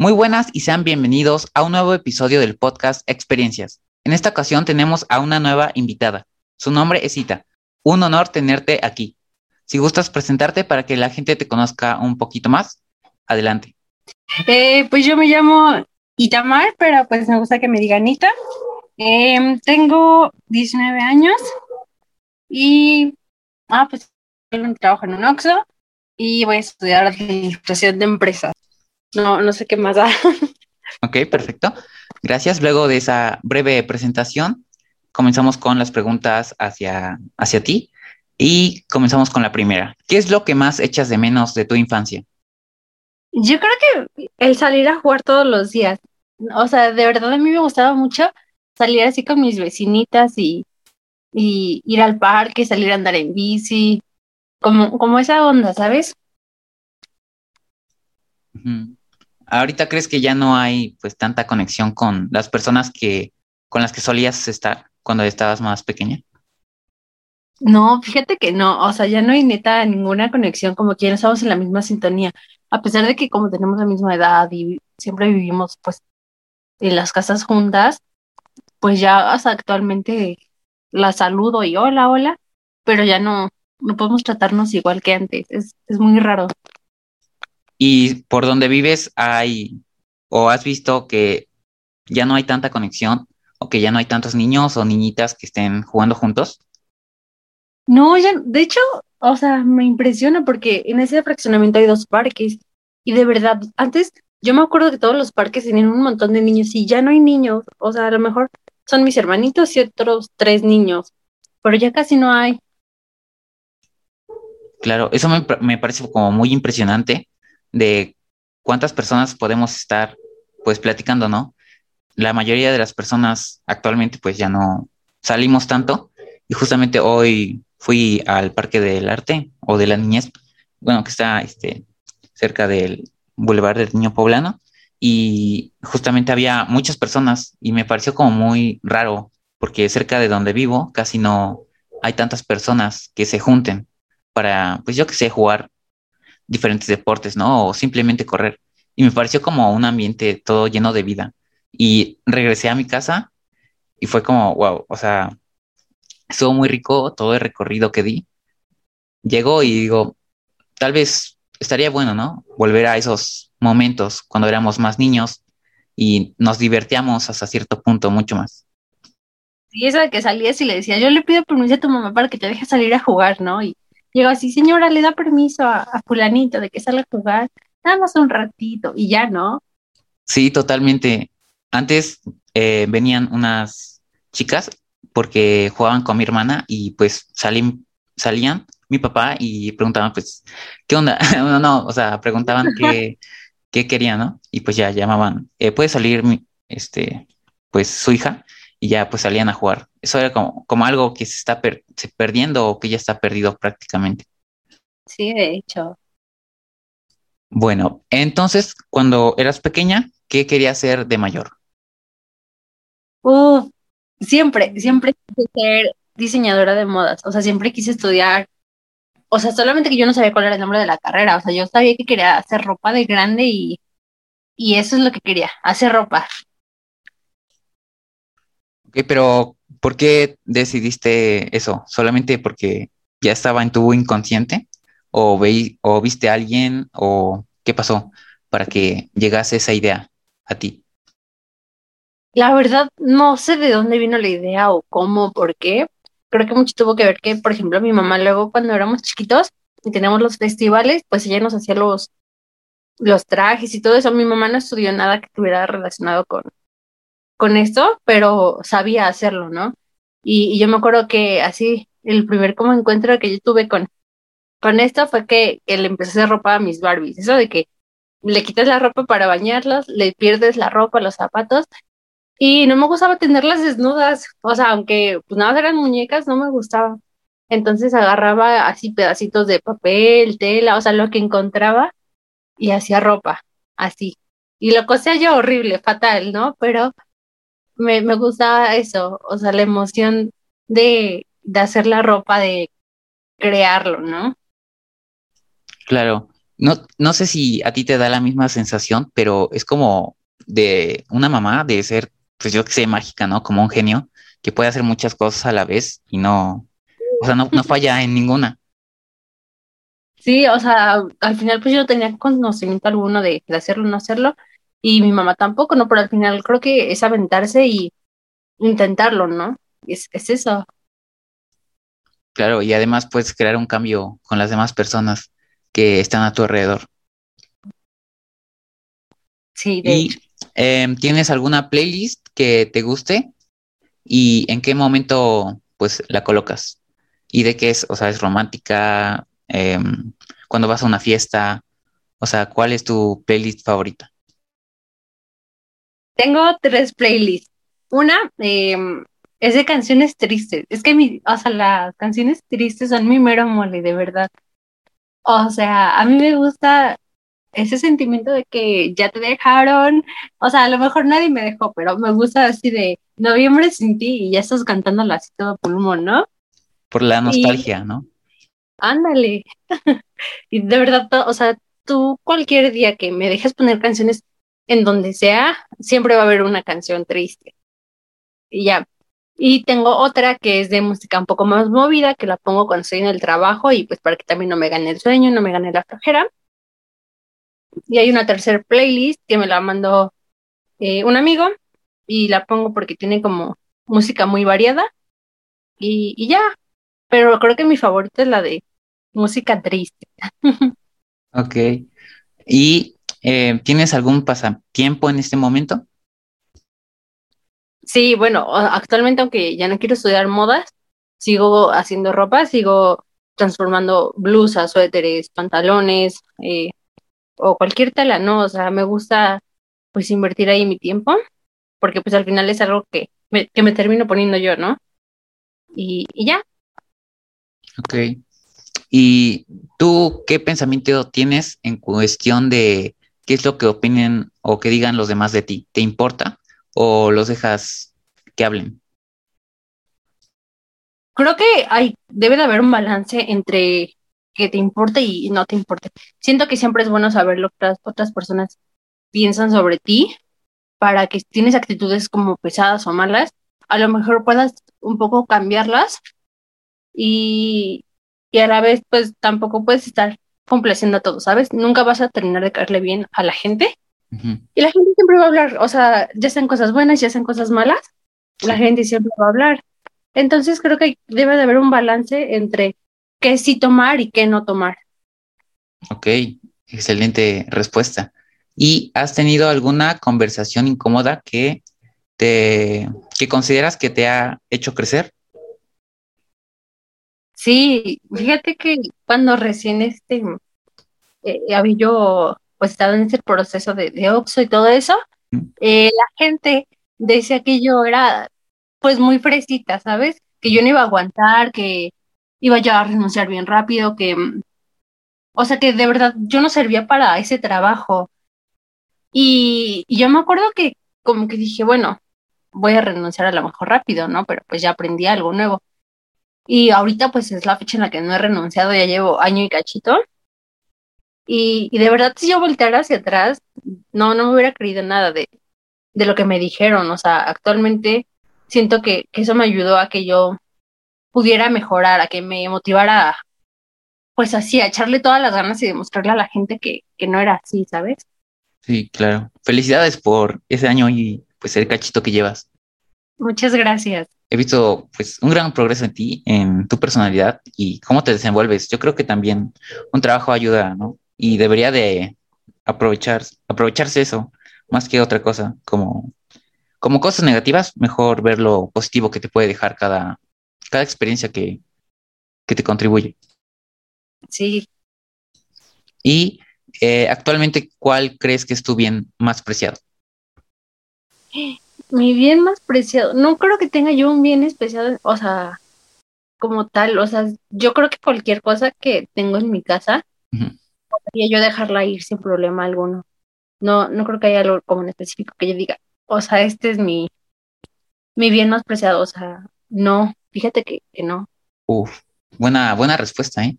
Muy buenas y sean bienvenidos a un nuevo episodio del podcast Experiencias. En esta ocasión tenemos a una nueva invitada. Su nombre es Ita. Un honor tenerte aquí. Si gustas presentarte para que la gente te conozca un poquito más, adelante. Eh, pues yo me llamo Itamar, pero pues me gusta que me digan Ita. Em, tengo 19 años y ah, pues trabajo en un Oxxo y voy a estudiar administración de empresas. No, no sé qué más da. Ok, perfecto. Gracias. Luego de esa breve presentación, comenzamos con las preguntas hacia, hacia ti y comenzamos con la primera. ¿Qué es lo que más echas de menos de tu infancia? Yo creo que el salir a jugar todos los días. O sea, de verdad a mí me gustaba mucho salir así con mis vecinitas y, y ir al parque, salir a andar en bici, como, como esa onda, ¿sabes? Ahorita crees que ya no hay pues tanta conexión con las personas que con las que solías estar cuando estabas más pequeña? No, fíjate que no, o sea, ya no hay neta ninguna conexión, como que ya no estamos en la misma sintonía, a pesar de que como tenemos la misma edad y siempre vivimos pues en las casas juntas, pues ya actualmente la saludo y hola, hola, pero ya no, no podemos tratarnos igual que antes, es, es muy raro. Y por donde vives hay, o has visto que ya no hay tanta conexión, o que ya no hay tantos niños o niñitas que estén jugando juntos. No, ya, de hecho, o sea, me impresiona porque en ese fraccionamiento hay dos parques y de verdad, antes yo me acuerdo que todos los parques tenían un montón de niños y ya no hay niños, o sea, a lo mejor son mis hermanitos y otros tres niños, pero ya casi no hay. Claro, eso me, me parece como muy impresionante de cuántas personas podemos estar pues platicando, ¿no? La mayoría de las personas actualmente pues ya no salimos tanto y justamente hoy fui al Parque del Arte o de la Niñez, bueno, que está este, cerca del Boulevard del Niño Poblano y justamente había muchas personas y me pareció como muy raro porque cerca de donde vivo casi no hay tantas personas que se junten para, pues yo que sé, jugar diferentes deportes, ¿no? O simplemente correr. Y me pareció como un ambiente todo lleno de vida. Y regresé a mi casa y fue como, wow, o sea, estuvo muy rico todo el recorrido que di. Llegó y digo, tal vez estaría bueno, ¿no? Volver a esos momentos cuando éramos más niños y nos divertíamos hasta cierto punto mucho más. Sí, eso de que salías y le decías, yo le pido permiso a tu mamá para que te deje salir a jugar, ¿no? Y Llegó así, señora, le da permiso a, fulanito de que salga a jugar, nada más un ratito y ya, ¿no? Sí, totalmente. Antes eh, venían unas chicas porque jugaban con mi hermana y pues salían, salían mi papá y preguntaban pues, ¿qué onda? no, no, o sea, preguntaban qué, qué querían, ¿no? Y pues ya llamaban, eh, ¿puede salir mi, este, pues su hija? Y ya pues salían a jugar eso era como, como algo que se está perdiendo o que ya está perdido prácticamente. Sí, de hecho. Bueno, entonces, cuando eras pequeña, ¿qué querías ser de mayor? Uh, siempre, siempre quise ser diseñadora de modas, o sea, siempre quise estudiar, o sea, solamente que yo no sabía cuál era el nombre de la carrera, o sea, yo sabía que quería hacer ropa de grande y, y eso es lo que quería, hacer ropa. Ok, pero ¿Por qué decidiste eso? ¿Solamente porque ya estaba en tu inconsciente? ¿O, o viste a alguien? ¿O qué pasó para que llegase esa idea a ti? La verdad, no sé de dónde vino la idea o cómo, por qué. Creo que mucho tuvo que ver que, por ejemplo, mi mamá luego cuando éramos chiquitos y teníamos los festivales, pues ella nos hacía los, los trajes y todo eso. Mi mamá no estudió nada que estuviera relacionado con, con esto, pero sabía hacerlo, ¿no? Y, yo me acuerdo que así, el primer como encuentro que yo tuve con, con esto fue que, que le empecé a hacer ropa a mis Barbies. Eso de que le quitas la ropa para bañarlas, le pierdes la ropa, los zapatos, y no me gustaba tenerlas desnudas. O sea, aunque pues nada eran muñecas, no me gustaba. Entonces agarraba así pedacitos de papel, tela, o sea, lo que encontraba y hacía ropa, así. Y lo cosía yo horrible, fatal, ¿no? Pero me, me gusta eso, o sea, la emoción de, de hacer la ropa, de crearlo, ¿no? Claro, no, no sé si a ti te da la misma sensación, pero es como de una mamá de ser, pues yo que sé, mágica, ¿no? Como un genio que puede hacer muchas cosas a la vez y no, o sea, no, no falla en ninguna. Sí, o sea, al final pues yo no tenía conocimiento alguno de, de hacerlo o no hacerlo, y mi mamá tampoco, ¿no? Pero al final creo que es aventarse y intentarlo, ¿no? Es, es eso. Claro, y además puedes crear un cambio con las demás personas que están a tu alrededor. Sí, de ¿Y hecho. em, tienes alguna playlist que te guste? ¿Y en qué momento pues la colocas? ¿Y de qué es? O sea, ¿es romántica? Em, ¿cuando vas a una fiesta? O sea, ¿cuál es tu playlist favorita? Tengo tres playlists. Una em, es de canciones tristes. Es que mi, o sea, las canciones tristes son mi mero mole, de verdad. O sea, a mí me gusta ese sentimiento de que ya te dejaron. O sea, a lo mejor nadie me dejó, pero me gusta así de noviembre sin ti y ya estás cantándola así todo pulmón, ¿no? Por la Y nostalgia, ¿no? ándale. Y de verdad, o sea, tú cualquier día que me dejes poner canciones en donde sea, siempre va a haber una canción triste. Y ya. Y tengo otra que es de música un poco más movida, que la pongo cuando estoy en el trabajo y pues para que también no me gane el sueño, no me gane la flojera. Y hay una tercer playlist que me la mandó eh, un amigo y la pongo porque tiene como música muy variada y, y ya. Pero creo que mi favorita es la de música triste. Ok. ¿Y eh, tienes algún pasatiempo en este momento? Sí, bueno, actualmente aunque ya no quiero estudiar modas, sigo haciendo ropa, sigo transformando blusas, suéteres, pantalones eh, o cualquier tela, ¿no? O sea, me gusta pues invertir ahí mi tiempo porque pues al final es algo que me, que me termino poniendo yo, ¿no? Y, y ya, Ok. ¿Y tú qué pensamiento tienes en cuestión de qué es lo que opinen o que digan los demás de ti? ¿Te importa o los dejas que hablen? creo que hay, debe de haber un balance entre que te importe y no te importe. Siento que siempre es bueno saber lo que otras, personas piensan sobre ti para que si tienes actitudes como pesadas o malas, a lo mejor puedas un poco cambiarlas y, y a la vez pues tampoco puedes estar complaciendo a todos, ¿sabes? Nunca vas a terminar de caerle bien a la gente y la gente siempre va a hablar, o sea, ya sean cosas buenas, ya sean cosas malas, la gente siempre va a hablar. Entonces creo que debe de haber un balance entre qué sí tomar y qué no tomar. ok. Excelente respuesta. ¿Y has tenido alguna conversación incómoda que te que consideras que te ha hecho crecer? Sí, fíjate que cuando recién este eh, había yo pues estado en ese proceso de, de Oxxo y todo eso, eh, la gente decía que yo era pues muy fresita, ¿sabes? Que yo no iba a aguantar, que iba yo a renunciar bien rápido, que, mm, o sea, que de verdad yo no servía para ese trabajo. Y, y yo me acuerdo que como que dije, bueno, voy a renunciar a lo mejor rápido, ¿no? Pero pues ya aprendí algo nuevo. Y ahorita pues es la fecha en la que no he renunciado, ya llevo año y cachito. Y, y de verdad, si yo volteara hacia atrás, no, no me hubiera creído nada de, de lo que me dijeron. O sea, actualmente siento que, que eso me ayudó a que yo pudiera mejorar, a que me motivara, pues así, a echarle todas las ganas y demostrarle a la gente que, que no era así, ¿sabes? Sí, claro. Felicidades por ese año y pues el cachito que llevas. Muchas gracias. He visto pues un gran progreso en ti, en tu personalidad y cómo te desenvuelves. Yo creo que también un trabajo ayuda, ¿no? Y debería de aprovechar, aprovecharse eso más que otra cosa. Como, como cosas negativas, mejor ver lo positivo que te puede dejar cada, cada experiencia que, que te contribuye. Sí, Y eh, actualmente, ¿cuál crees que es tu bien más preciado? mi bien más preciado. No creo que tenga yo un bien especial, o sea, como tal. O sea, yo creo que cualquier cosa que tengo en mi casa, podría yo dejarla ir sin problema alguno. No, no creo que haya algo como en específico que yo diga, o sea, este es mi, mi bien más preciado. O sea, no, fíjate que, que no. Uf, buena, buena respuesta, ¿eh?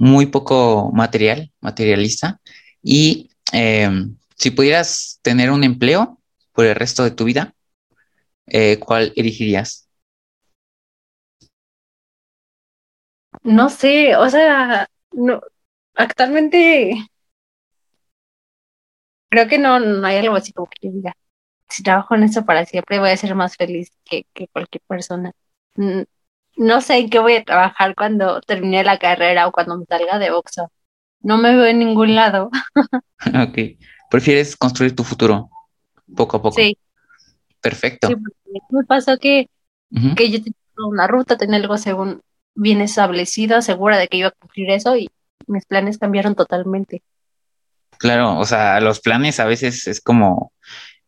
muy poco material, materialista. Y em, si pudieras tener un empleo por el resto de tu vida, eh, ¿cuál elegirías? No sé, o sea, no, actualmente creo que no, no hay algo así como que yo diga, si trabajo en eso para siempre voy a ser más feliz que, que cualquier persona. No sé en qué voy a trabajar cuando termine la carrera o cuando me salga de boxeo. No me veo en ningún lado. ok. ¿Prefieres construir tu futuro poco a poco? Sí. Perfecto. Sí, me pasó que, que yo tenía una ruta, tenía algo según bien establecido, segura de que iba a cumplir eso y mis planes cambiaron totalmente. Claro, o sea, los planes a veces es como,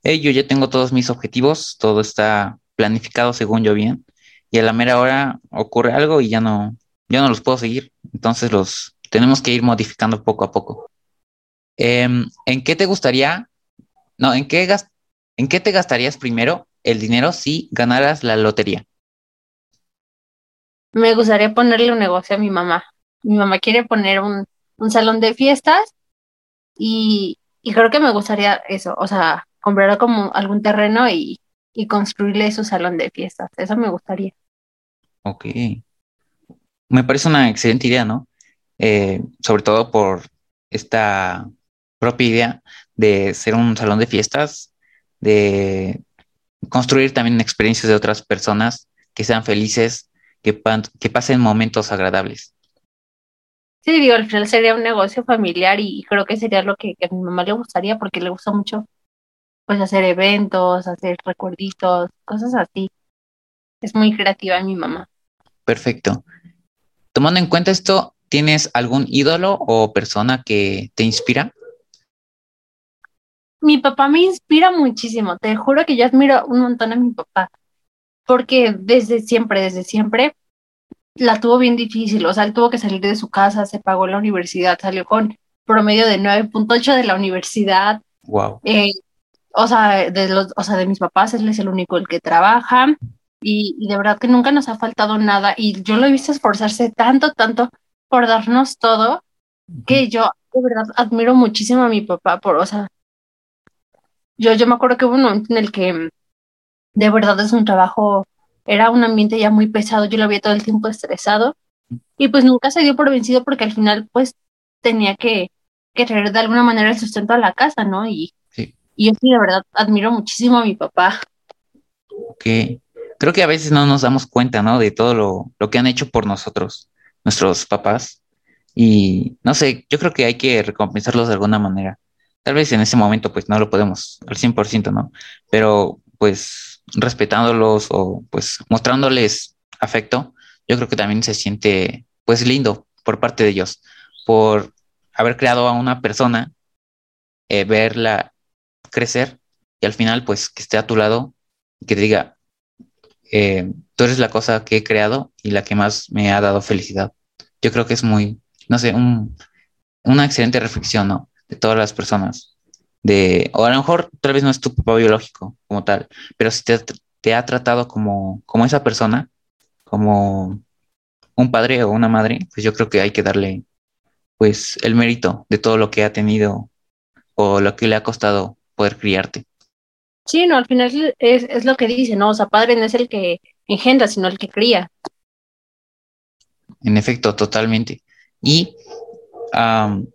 hey, yo ya tengo todos mis objetivos, todo está planificado según yo bien, y a la mera hora ocurre algo y ya no, ya no los puedo seguir. Entonces los tenemos que ir modificando poco a poco. Em, ¿En qué te gustaría, no, en qué, en qué te gastarías primero el dinero si ganaras la lotería? Me gustaría ponerle un negocio a mi mamá. Mi mamá quiere poner un, un salón de fiestas y, y creo que me gustaría eso, o sea, comprar como algún terreno y, y construirle su salón de fiestas. Eso me gustaría. Ok. Me parece una excelente idea, ¿no? Eh, sobre todo por esta propia idea de ser un salón de fiestas, de construir también experiencias de otras personas que sean felices, que, que pasen momentos agradables. Sí, digo, al final sería un negocio familiar y creo que sería lo que, que, a mi mamá le gustaría porque le gusta mucho pues hacer eventos, hacer recuerditos, cosas así. Es muy creativa mi mamá. Perfecto. Tomando en cuenta esto, ¿tienes algún ídolo o persona que te inspira? Mi papá me inspira muchísimo. Te juro que yo admiro un montón a mi papá. Porque desde siempre, desde siempre, la tuvo bien difícil. O sea, él tuvo que salir de su casa, se pagó la universidad, salió con promedio de 9.8 de la universidad. Wow. Eh, o sea, de los, o sea, de mis papás, él es el único el que trabaja y, de verdad que nunca nos ha faltado nada y yo lo he visto esforzarse tanto, tanto por darnos todo que yo de verdad admiro muchísimo a mi papá por, o sea, yo, yo me acuerdo que hubo un momento en el que de verdad es un trabajo, era un ambiente ya muy pesado, yo lo veía todo el tiempo estresado y pues nunca se dio por vencido porque al final pues tenía que, que traer de alguna manera el sustento a la casa, ¿no? Y, y yo sí de verdad admiro muchísimo a mi papá. Ok creo que a veces no nos damos cuenta, ¿no? De todo lo, lo que han hecho por nosotros, nuestros papás. Y no sé, yo creo que hay que recompensarlos de alguna manera. Tal vez en ese momento pues no lo podemos al 100%, ¿no? Pero pues respetándolos o pues mostrándoles afecto, yo creo que también se siente pues lindo por parte de ellos, por haber creado a una persona, eh, verla crecer y al final pues que esté a tu lado, que te diga, eh, tú eres la cosa que he creado y la que más me ha dado felicidad. Yo creo que es muy, no sé, una excelente reflexión, ¿no? De todas las personas. De, o a lo mejor tal vez no es tu papá biológico como tal, pero si te, ha tratado como, como esa persona, como un padre o una madre, pues yo creo que hay que darle pues el mérito de todo lo que ha tenido o lo que le ha costado poder criarte. Sí, no, al final es, es lo que dice, ¿no? O sea, padre no es el que engendra, sino el que cría. En efecto, totalmente. Y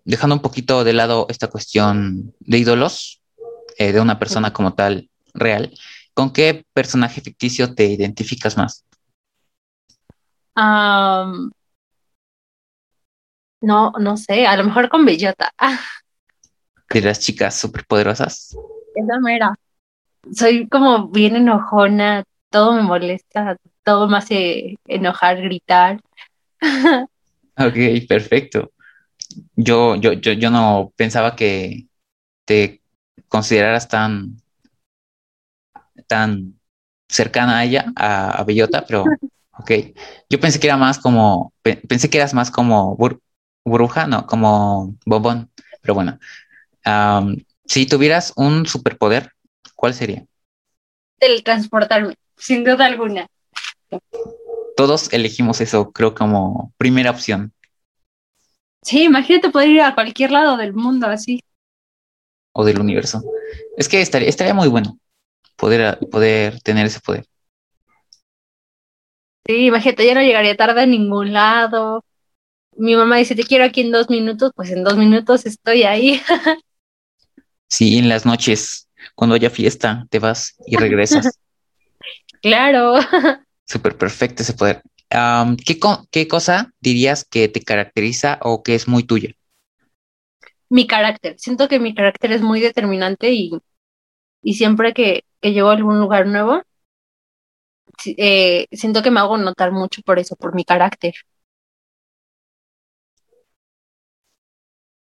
dejando un poquito de lado esta cuestión de ídolos, eh, de una persona como tal real, ¿con qué personaje ficticio te identificas más? no, no sé, a lo mejor con Bellota. ¿De las chicas superpoderosas? Esa mera soy como bien enojona, todo me molesta, todo me hace enojar, gritar. Ok, perfecto. Yo, yo, yo, yo no pensaba que te consideraras tan, tan cercana a ella, a, Bellota, pero ok. Yo pensé que era más como, pensé que eras más como burbuja, no, como bobón, pero bueno. si tuvieras un superpoder, ¿cuál sería? Teletransportarme, sin duda alguna. Todos elegimos eso, creo, como primera opción. Sí, imagínate poder ir a cualquier lado del mundo así. O del universo. Es que estaría, estaría muy bueno poder, poder tener ese poder. Sí, imagínate, ya no llegaría tarde a ningún lado. Mi mamá dice, te quiero aquí en dos minutos, pues en dos minutos estoy ahí. sí, en las noches, cuando haya fiesta, te vas y regresas. claro. Súper perfecto ese poder. ¿Qué, ¿Qué cosa dirías que te caracteriza o que es muy tuya? Mi carácter. Siento que mi carácter es muy determinante y, y siempre que, que llego a algún lugar nuevo, eh, siento que me hago notar mucho por eso, por mi carácter.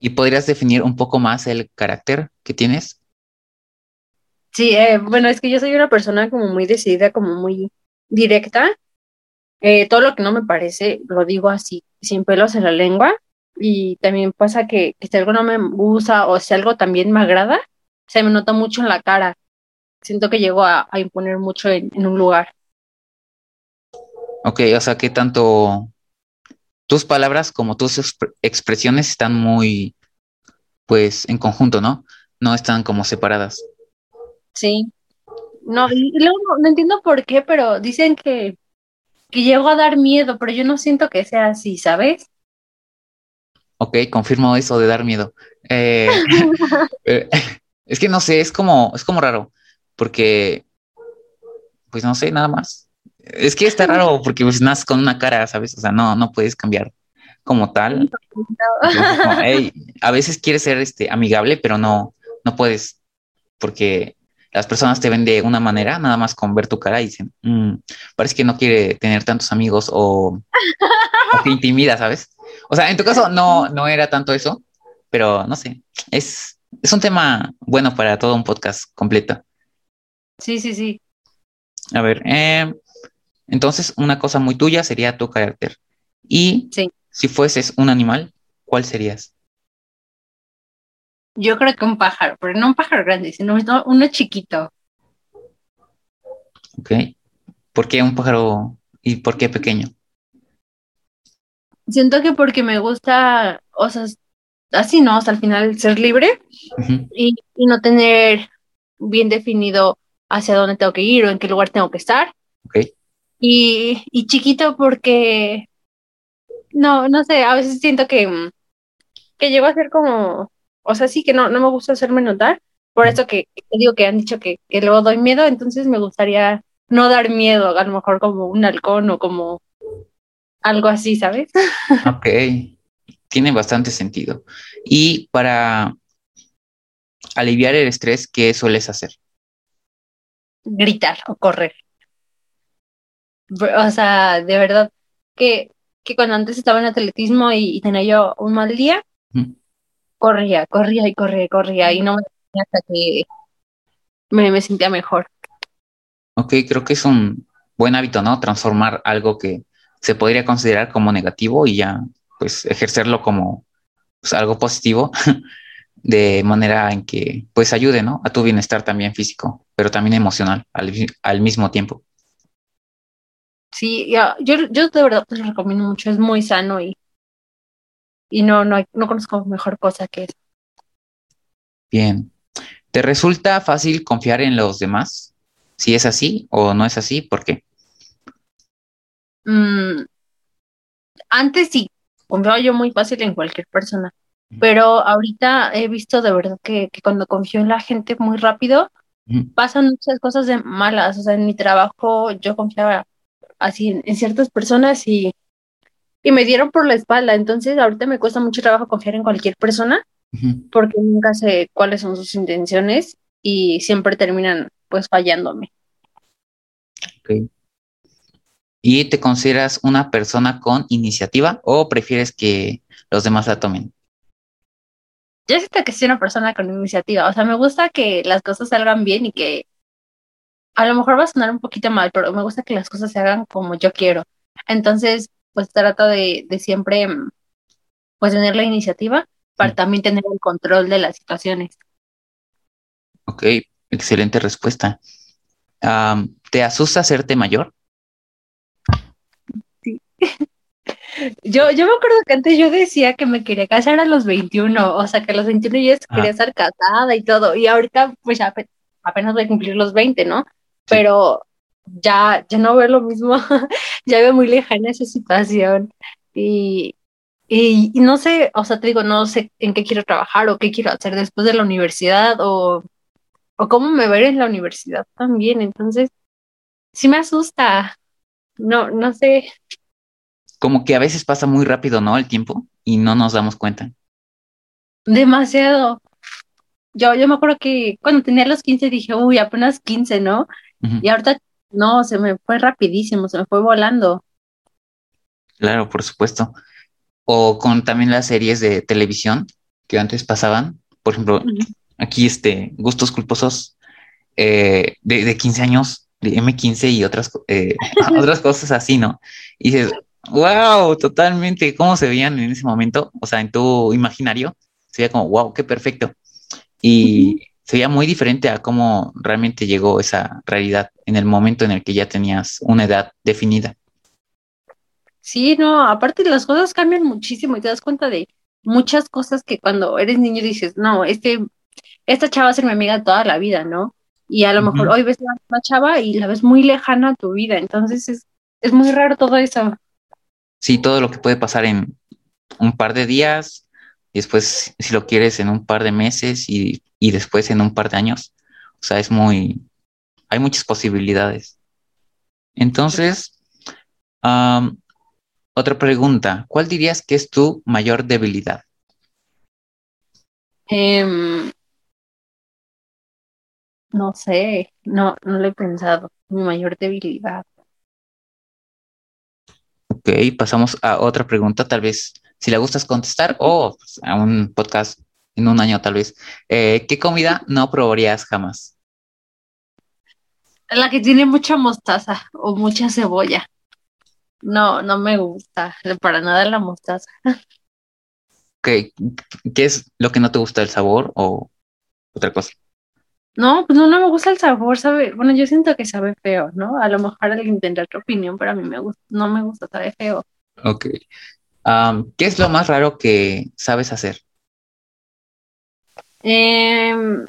¿Y podrías definir un poco más el carácter que tienes? Sí, eh, bueno, es que yo soy una persona como muy decidida, como muy directa eh, todo lo que no me parece lo digo así, sin pelos en la lengua. Y también pasa que, si algo no me gusta o si algo también me agrada, se me nota mucho en la cara. Siento que llego a, imponer mucho en, un lugar. Ok, o sea que tanto tus palabras como tus expresiones están muy, pues, en conjunto, ¿no? No están como separadas. Sí. No, y luego no entiendo por qué, pero dicen que que llegó a dar miedo, pero yo no siento que sea así, ¿sabes? Ok, confirmo eso de dar miedo. Eh, eh, es que no sé, es como, es como raro, porque, pues no sé, nada más. Es que está raro porque pues naces con una cara, ¿sabes? O sea, no, no puedes cambiar como tal. a veces quieres ser este amigable, pero no, no puedes, porque las personas te ven de una manera, nada más con ver tu cara y dicen, mm, parece que no quiere tener tantos amigos o, o, te intimida, ¿sabes? O sea, en tu caso no, no era tanto eso, pero no sé, es, es un tema bueno para todo un podcast completo. Sí, sí, sí. A ver, eh, entonces una cosa muy tuya sería tu carácter. Y si fueses un animal, ¿cuál serías? Yo creo que un pájaro, pero no un pájaro grande, sino uno chiquito. Ok. ¿Por qué un pájaro y por qué pequeño? Siento que porque me gusta, o sea, así no, hasta el final ser libre y, no tener bien definido hacia dónde tengo que ir o en qué lugar tengo que estar. Okay. Y, y chiquito porque, no, no sé, a veces siento que, que llego a ser como o sea, sí que no, no me gusta hacerme notar. Por eso que, digo que han dicho que, que luego doy miedo, entonces me gustaría no dar miedo, a lo mejor como un halcón o como algo así, ¿sabes? Ok, tiene bastante sentido. Y para aliviar el estrés, ¿qué sueles hacer? Gritar o correr. O sea, de verdad que, que cuando antes estaba en atletismo y, tenía yo un mal día, corría, corría y corría y corría y no me hasta que me, me sentía mejor. Ok, creo que es un buen hábito, ¿no? Transformar algo que se podría considerar como negativo y ya, pues, ejercerlo como pues, algo positivo, de manera en que, pues, ayude, ¿no? A tu bienestar también físico, pero también emocional al, al mismo tiempo. Sí, yo, yo de verdad te lo recomiendo mucho, es muy sano y y no, no, no conozco mejor cosa que eso. Bien. ¿Te resulta fácil confiar en los demás? Si es así o no es así, ¿por qué? Mm, antes sí, confiaba yo muy fácil en cualquier persona, pero ahorita he visto de verdad que, cuando confío en la gente muy rápido, pasan muchas cosas de malas. O sea, en mi trabajo yo confiaba así en ciertas personas y y me dieron por la espalda. Entonces, ahorita me cuesta mucho trabajo confiar en cualquier persona porque nunca sé cuáles son sus intenciones y siempre terminan pues fallándome. Ok. ¿Y te consideras una persona con iniciativa o prefieres que los demás la tomen? Yo siento que soy una persona con iniciativa. O sea, me gusta que las cosas salgan bien y que a lo mejor va a sonar un poquito mal, pero me gusta que las cosas se hagan como yo quiero. Entonces, pues trata de, siempre mm, pues tener la iniciativa para también tener el control de las situaciones. Ok, excelente respuesta. ¿Te asusta hacerte mayor? Sí. Yo, yo me acuerdo que antes yo decía que me quería casar a los 21, o sea, que a los 21 yo Ah. quería estar casada y todo, y ahorita pues apenas voy a cumplir los 20, ¿no? Pero ya, ya no veo lo mismo, ya veo muy lejana esa situación y, y, y no sé, o sea, te digo, no sé en qué quiero trabajar o qué quiero hacer después de la universidad o, o cómo me veré en la universidad también, entonces sí me asusta, no, no sé. Como que a veces pasa muy rápido, ¿no? El tiempo y no nos damos cuenta. Demasiado. Yo, yo me acuerdo que cuando tenía los 15 dije, uy, apenas 15, ¿no? Y ahorita no, se me fue rapidísimo, se me fue volando. Claro, por supuesto. O con también las series de televisión que antes pasaban. Por ejemplo, aquí este, gustos culposos eh, de, de 15 años, de M15 y otras, eh, otras cosas así, ¿no? Y dices, wow, totalmente, ¿cómo se veían en ese momento? O sea, en tu imaginario, se veía como, wow, qué perfecto. Y se veía muy diferente a cómo realmente llegó esa realidad en el momento en el que ya tenías una edad definida. Sí, no, aparte las cosas cambian muchísimo y te das cuenta de muchas cosas que cuando eres niño dices, no, este, esta chava va a ser mi amiga toda la vida, ¿no? Y a lo mejor hoy ves a una chava y la ves muy lejana a tu vida, entonces es, es muy raro todo eso. Sí, todo lo que puede pasar en un par de días, y después, si lo quieres, en un par de meses y, y después en un par de años. O sea, es muy, hay muchas posibilidades. Entonces, otra pregunta, ¿cuál dirías que es tu mayor debilidad? Em, no sé, no, no lo he pensado. Mi mayor debilidad. Ok, pasamos a otra pregunta, tal vez si la gustas contestar o pues, a un podcast en un año tal vez. Eh, ¿qué comida no probarías jamás? La que tiene mucha mostaza o mucha cebolla. No, no me gusta para nada la mostaza. ¿Qué, qué es lo que no te gusta del sabor o otra cosa? No, pues no, no me gusta el sabor, sabe, bueno, yo siento que sabe feo, ¿no? A lo mejor alguien tendrá otra opinión, pero a mí me gusta, no me gusta, sabe feo. Ok. Am, ¿qué es lo más raro que sabes hacer? Em,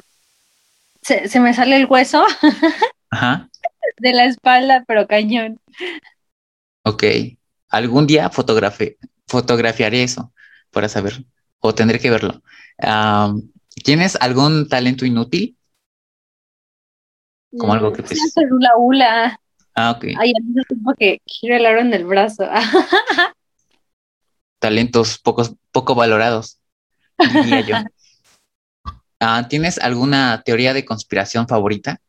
se, se me sale el hueso Ajá, de la espalda, pero cañón. ok. Algún día fotografe- fotografiaré eso para saber o tendré que verlo. ¿tienes algún talento inútil? Como algo que Mm, pues- hula hula. Ah, ok. Ay, al mismo tiempo que quiero el aro en el brazo. Talentos pocos, poco valorados, diría yo. Ah, ¿tienes alguna teoría de conspiración favorita?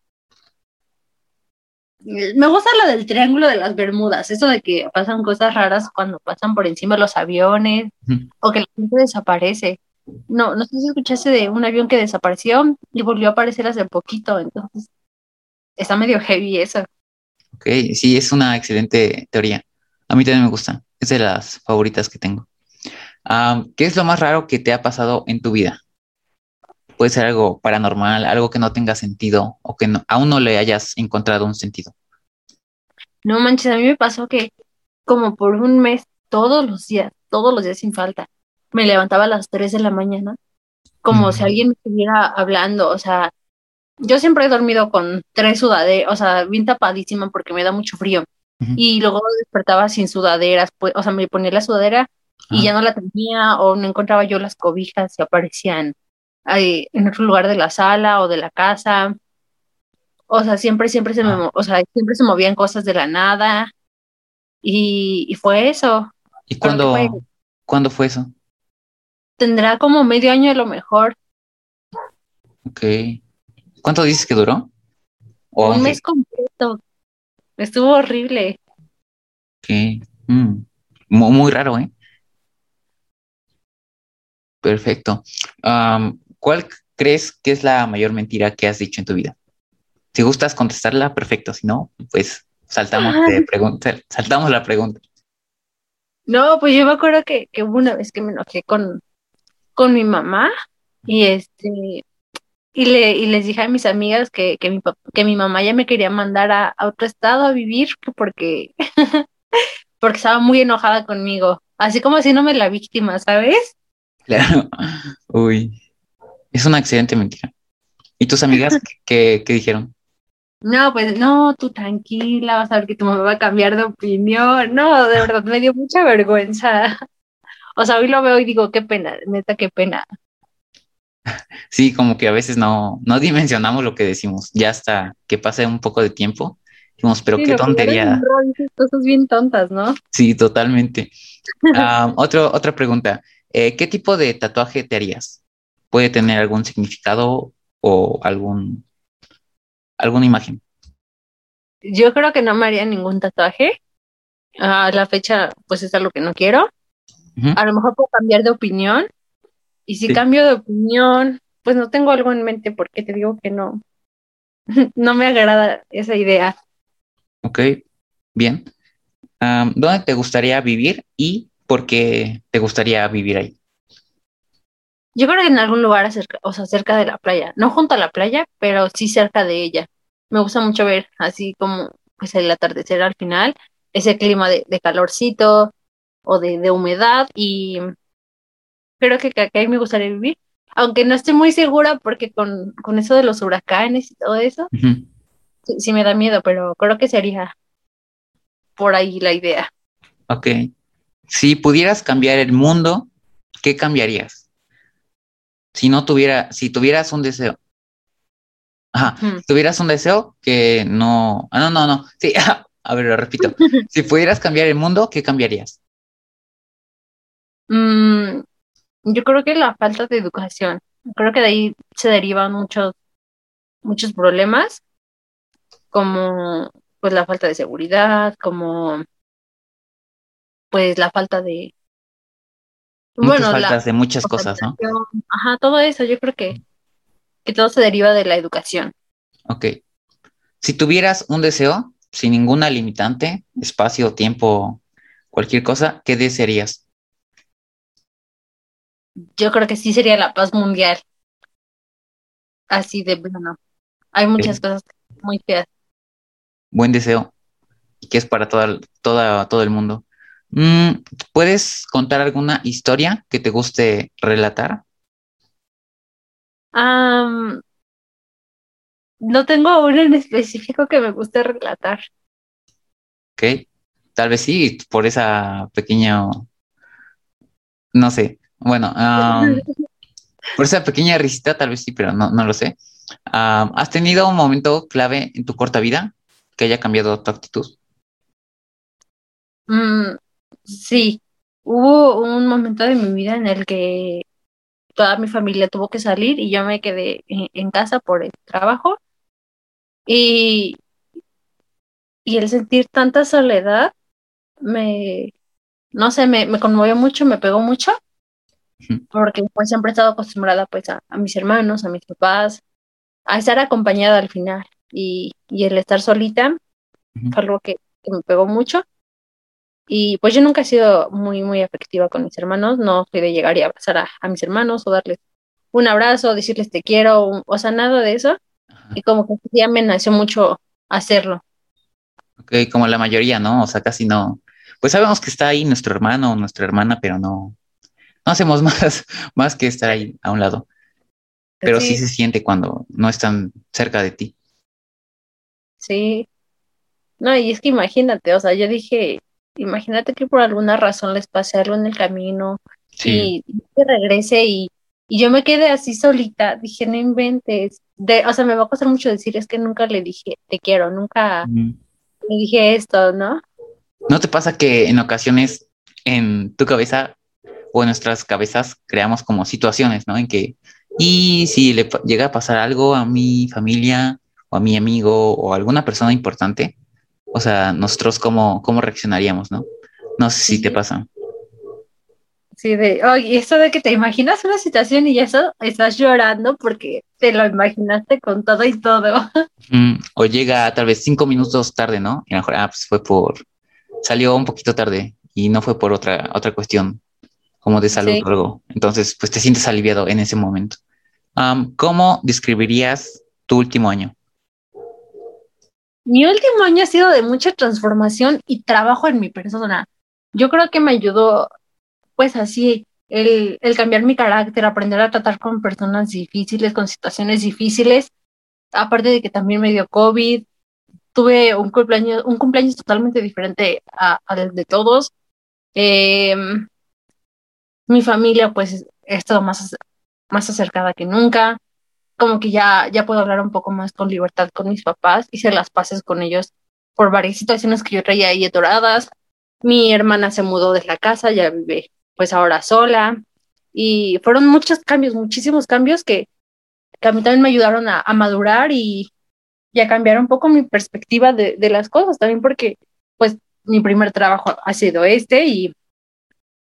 Me gusta lo del triángulo de las Bermudas, eso de que pasan cosas raras cuando pasan por encima de los aviones o que la gente desaparece. No, no sé si escuchaste de un avión que desapareció y volvió a aparecer hace poquito, entonces está medio heavy eso. Ok, sí, es una excelente teoría. A mí también me gusta. Es de las favoritas que tengo. Ah, ¿qué es lo más raro que te ha pasado en tu vida? Puede ser algo paranormal, algo que no tenga sentido o que no- aún no le hayas encontrado un sentido. No manches, a mí me pasó que como por un mes, todos los días, todos los días sin falta, me levantaba a las 3 de la mañana, como si alguien me estuviera hablando, o sea, yo siempre he dormido con tres sudaderas, o sea, bien tapadísima porque me da mucho frío. Y luego despertaba sin sudaderas, pues, o sea, me ponía la sudadera y Ajá. ya no la tenía, o no encontraba yo las cobijas y aparecían ahí en otro lugar de la sala o de la casa. O sea, siempre, siempre se me, Ah. o sea, siempre se movían cosas de la nada. Y, y fue eso. ¿Y Pero ¿qué cuándo, fue? cuándo fue eso? Tendrá como medio año a lo mejor, Ok. ¿Cuánto dices que duró? ¿O un mes completo. Estuvo horrible. Ok. Mm. Mu- Muy, raro, ¿eh? Perfecto. ¿cuál crees que es la mayor mentira que has dicho en tu vida? Si gustas contestarla, perfecto. Si no, pues saltamos de pregunta, saltamos la pregunta. No, pues yo me acuerdo que, que hubo una vez que me enojé con, con mi mamá y este y le y les dije a mis amigas que, que mi que mi mamá ya me quería mandar a, a otro estado a vivir que porque porque estaba muy enojada conmigo, así como haciéndome la víctima, ¿sabes? Claro. Uy, es una excelente mentira. ¿Y tus amigas qué, qué dijeron? No, pues no, tú tranquila, vas a ver que tu mamá va a cambiar de opinión. No, de verdad, me dio mucha vergüenza. O sea, hoy lo veo y digo, qué pena, neta, qué pena. Sí, como que a veces no, no dimensionamos lo que decimos, ya hasta que pase un poco de tiempo, decimos, pero qué tontería. Cosas bien tontas, ¿no? Sí, totalmente. otro, otra pregunta, eh, ¿qué tipo de tatuaje te harías? ¿Puede tener algún significado o algún, alguna imagen? Yo creo que no me haría ningún tatuaje. A la fecha, pues es algo que no quiero. A lo mejor puedo cambiar de opinión. Y si cambio de opinión, pues no tengo algo en mente porque te digo que no. no me agrada esa idea. Ok, bien. ¿Dónde te gustaría vivir y por qué te gustaría vivir ahí? Yo creo que en algún lugar cerca, o sea, cerca de la playa. No junto a la playa, pero sí cerca de ella. Me gusta mucho ver así como pues el atardecer al final, ese clima de, de calorcito, o de, humedad y creo que acá me gustaría vivir, aunque no estoy muy segura porque con, con eso de los huracanes y todo eso, sí, me da miedo, pero creo que sería por ahí la idea. Ok. Si pudieras cambiar el mundo, ¿qué cambiarías? Si no tuviera, si tuvieras un deseo. Ajá, si tuvieras un deseo que no. Ah, no, no, no. Sí, a ver, lo repito. si pudieras cambiar el mundo, ¿qué cambiarías? Mm, yo creo que la falta de educación. Creo que de ahí se derivan muchos, muchos problemas, como pues la falta de seguridad, como pues la falta de bueno, faltas de muchas cosas, ¿no? Ajá, todo eso, yo creo que, que todo se deriva de la educación. Ok. Si tuvieras un deseo, sin ninguna limitante, espacio, tiempo, cualquier cosa, ¿qué desearías? Yo creo que sí sería la paz mundial. Así de bueno. Hay muchas cosas muy feas. Buen deseo. Y que es para toda, toda, todo el mundo. Mm, ¿Puedes contar alguna historia que te guste relatar? no tengo una en específico que me guste relatar. Ok, tal vez sí, por esa pequeña, no sé, bueno, por esa pequeña risita, tal vez sí, pero no, no lo sé. ¿Has tenido un momento clave en tu corta vida que haya cambiado tu actitud? Mm, sí, hubo un momento de mi vida en el que toda mi familia tuvo que salir y yo me quedé en, casa por el trabajo. Y, y el sentir tanta soledad me, no sé, me, me conmovió mucho, me pegó mucho porque pues siempre he estado acostumbrada pues a, mis hermanos, a mis papás, a estar acompañada al final y, y el estar solita fue algo que, me pegó mucho y pues yo nunca he sido muy muy afectiva con mis hermanos, no soy de llegar y abrazar a, mis hermanos o darles un abrazo, decirles te quiero, o sea, nada de eso y como que ya me nació mucho hacerlo. Ok, como la mayoría, ¿no? O sea, casi no. Pues sabemos que está ahí nuestro hermano o nuestra hermana, pero no, no hacemos más, más que estar ahí a un lado. Pero sí. se siente cuando no están cerca de ti. Sí. No, y es que imagínate, o sea, yo dije, imagínate que por alguna razón les pase algo en el camino y, que regrese y, y, yo me quedé así solita, dije, no inventes. De, o sea, me va a costar mucho decir, es que nunca le dije, te quiero, nunca le dije esto, ¿no? ¿No te pasa que en ocasiones en tu cabeza o en nuestras cabezas creamos como situaciones, ¿no? En que, y si le llega a pasar algo a mi familia o a mi amigo o a alguna persona importante, o sea, nosotros cómo, cómo reaccionaríamos, ¿no? No sé si te pasa. Sí, de, oye, esto de que te imaginas una situación y eso estás llorando porque te lo imaginaste con todo y todo. Mm, o llega tal vez cinco minutos tarde, ¿no? Y a lo mejor, ah, pues fue por, salió un poquito tarde y no fue por otra, otra cuestión como de salud luego. Entonces, pues te sientes aliviado en ese momento. ¿Cómo describirías tu último año? Mi último año ha sido de mucha transformación y trabajo en mi persona. yo creo que me ayudó, pues así, el, el cambiar mi carácter, aprender a tratar con personas difíciles, con situaciones difíciles, aparte de que también me dio COVID, tuve un cumpleaños, un cumpleaños totalmente diferente al de todos. Em, mi familia, pues, he estado más, más acercada que nunca. Como que ya, ya puedo hablar un poco más con libertad con mis papás, hice las paces con ellos por varias situaciones que yo traía ahí atoradas. Mi hermana se mudó de la casa, ya vive pues ahora sola. Y fueron muchos cambios, muchísimos cambios que, que a mí también me ayudaron a, a madurar y, y a cambiar un poco mi perspectiva de, de, las cosas, también porque pues mi primer trabajo ha sido este y,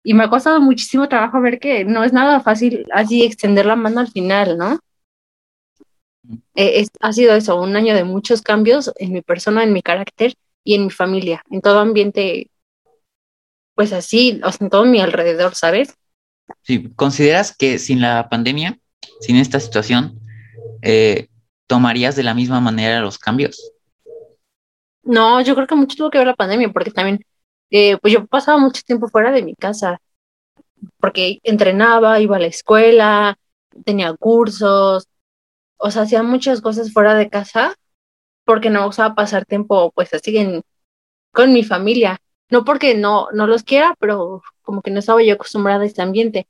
y me ha costado muchísimo trabajo ver que no es nada fácil así extender la mano al final, ¿no? Eh, es, ha sido eso, un año de muchos cambios en mi persona, en mi carácter y en mi familia, en todo ambiente, pues así, o sea, en todo mi alrededor, ¿sabes? Sí, ¿consideras que sin la pandemia, sin esta situación, eh, tomarías de la misma manera los cambios? No, yo creo que mucho tuvo que ver la pandemia, porque también, eh, pues yo pasaba mucho tiempo fuera de mi casa, porque entrenaba, iba a la escuela, tenía cursos, o sea, hacía muchas cosas fuera de casa, porque no usaba pasar tiempo, pues así, en, con mi familia. No porque no, no los quiera, pero como que no estaba yo acostumbrada a este ambiente.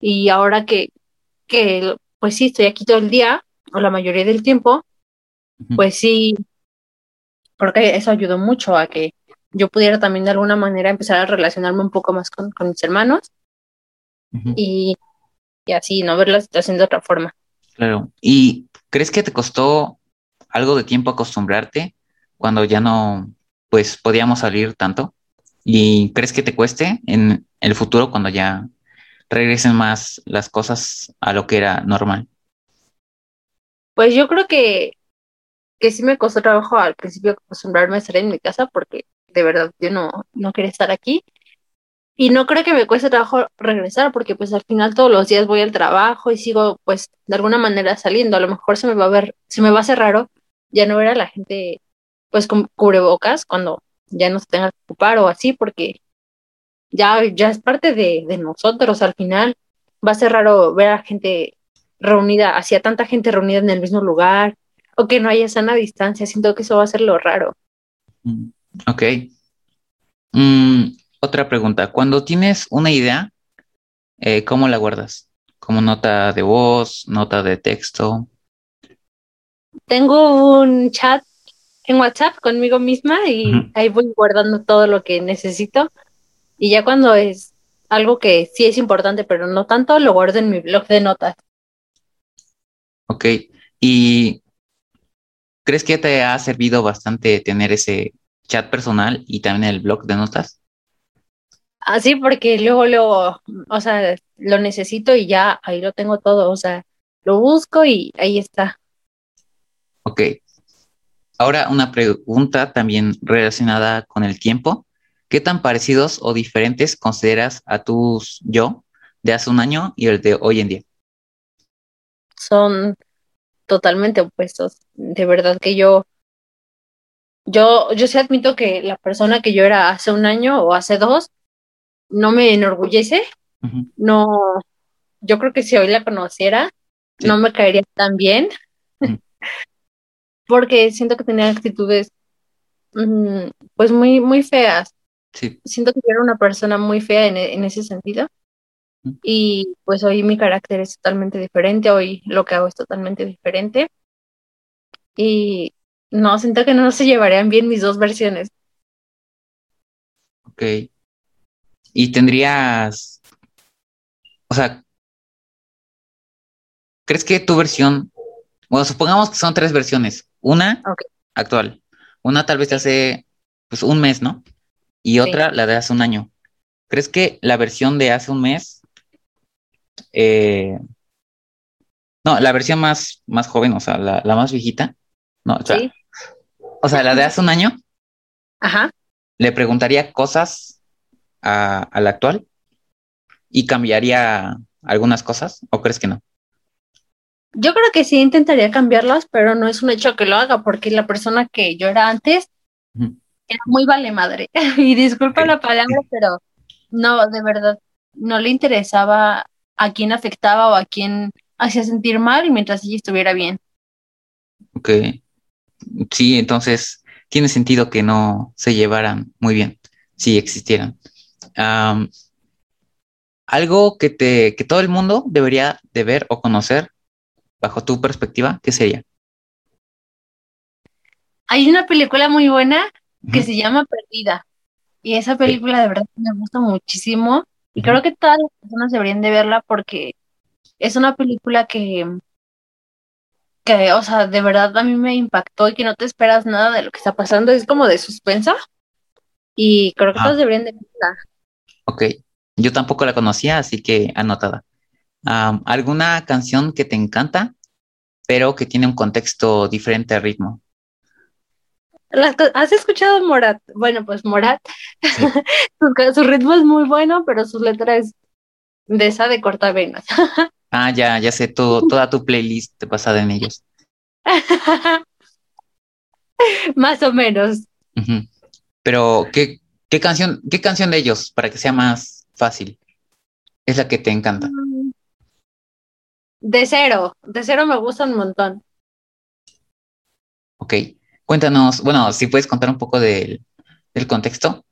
Y ahora que, que, pues sí, estoy aquí todo el día, o la mayoría del tiempo, pues sí, porque eso ayudó mucho a que yo pudiera también de alguna manera empezar a relacionarme un poco más con, con mis hermanos y, y, así, no ver la situación de otra forma. Claro. ¿Y crees que te costó algo de tiempo acostumbrarte cuando ya no, pues, podíamos salir tanto? ¿Y crees que te cueste en el futuro cuando ya regresen más las cosas a lo que era normal? Pues yo creo que, que sí me costó trabajo al principio acostumbrarme a estar en mi casa porque de verdad yo no, no quería estar aquí. Y no creo que me cueste trabajo regresar porque pues al final todos los días voy al trabajo y sigo pues de alguna manera saliendo. A lo mejor se me va a ver, se me va a hacer raro ya no ver a la gente pues con cubrebocas cuando ya no se tenga que ocupar o así porque ya, ya es parte de, de nosotros al final. Va a ser raro ver a gente reunida, hacía tanta gente reunida en el mismo lugar, o que no haya sana distancia, siento que eso va a ser lo raro. Mm, ok. Mm, otra pregunta, cuando tienes una idea, eh, ¿cómo la guardas? ¿Como nota de voz, nota de texto? Tengo un chat en WhatsApp conmigo misma y uh -huh. ahí voy guardando todo lo que necesito. Y ya cuando es algo que sí es importante, pero no tanto, lo guardo en mi blog de notas. Ok, ¿y crees que te ha servido bastante tener ese chat personal y también el blog de notas? Así, ah, porque luego, luego, o sea, lo necesito y ya ahí lo tengo todo, o sea, lo busco y ahí está. Ok. Ahora una pregunta también relacionada con el tiempo. ¿Qué tan parecidos o diferentes consideras a tus yo de hace un año y el de hoy en día? son totalmente opuestos. De verdad que yo, yo, yo sí admito que la persona que yo era hace un año o hace dos no me enorgullece. Uh -huh. No, yo creo que si hoy la conociera, sí. no me caería tan bien. Uh -huh. Porque siento que tenía actitudes mmm, pues muy, muy feas. Sí. Siento que yo era una persona muy fea en, en ese sentido. Y pues hoy mi carácter es totalmente diferente, hoy lo que hago es totalmente diferente. Y no, siento que no se llevarían bien mis dos versiones. Ok. ¿Y tendrías, o sea, crees que tu versión, bueno, supongamos que son tres versiones, una okay. actual, una tal vez hace pues un mes, ¿no? Y otra la de hace un año. ¿Crees que la versión de hace un mes eh, no, la versión más, más joven, o sea, la, la más viejita. No, o sea, sí. O sea, la de hace un año. Ajá. Le preguntaría cosas a, a la actual y cambiaría algunas cosas, ¿o crees que no? Yo creo que sí intentaría cambiarlas, pero no es un hecho que lo haga, porque la persona que yo era antes uh -huh. era muy vale madre. y disculpa la palabra, pero no, de verdad, no le interesaba a quién afectaba o a quién hacía sentir mal mientras ella estuviera bien. Ok. Sí, entonces tiene sentido que no se llevaran muy bien, si existieran. algo que te, que todo el mundo debería de ver o conocer, bajo tu perspectiva, ¿qué sería? Hay una película muy buena que se llama Perdida. Y esa película de verdad me gusta muchísimo. Y creo que todas las personas deberían de verla porque es una película que, que, o sea, de verdad a mí me impactó y que no te esperas nada de lo que está pasando. Es como de suspensa. Y creo que todos deberían de verla. Ok. Yo tampoco la conocía, así que anotada. ¿Alguna canción que te encanta, pero que tiene un contexto diferente al ritmo? ¿Has escuchado Morat? Bueno, pues Morat, su, ritmo es muy bueno, pero su letra es de esa de cortavenas. ah, ya, ya sé, todo, toda tu playlist basada en ellos. más o menos. Pero, ¿qué, ¿qué, canción, ¿qué canción de ellos, para que sea más fácil, es la que te encanta? De cero, de cero me gusta un montón. Ok. Cuéntanos, bueno, si puedes contar un poco del, contexto.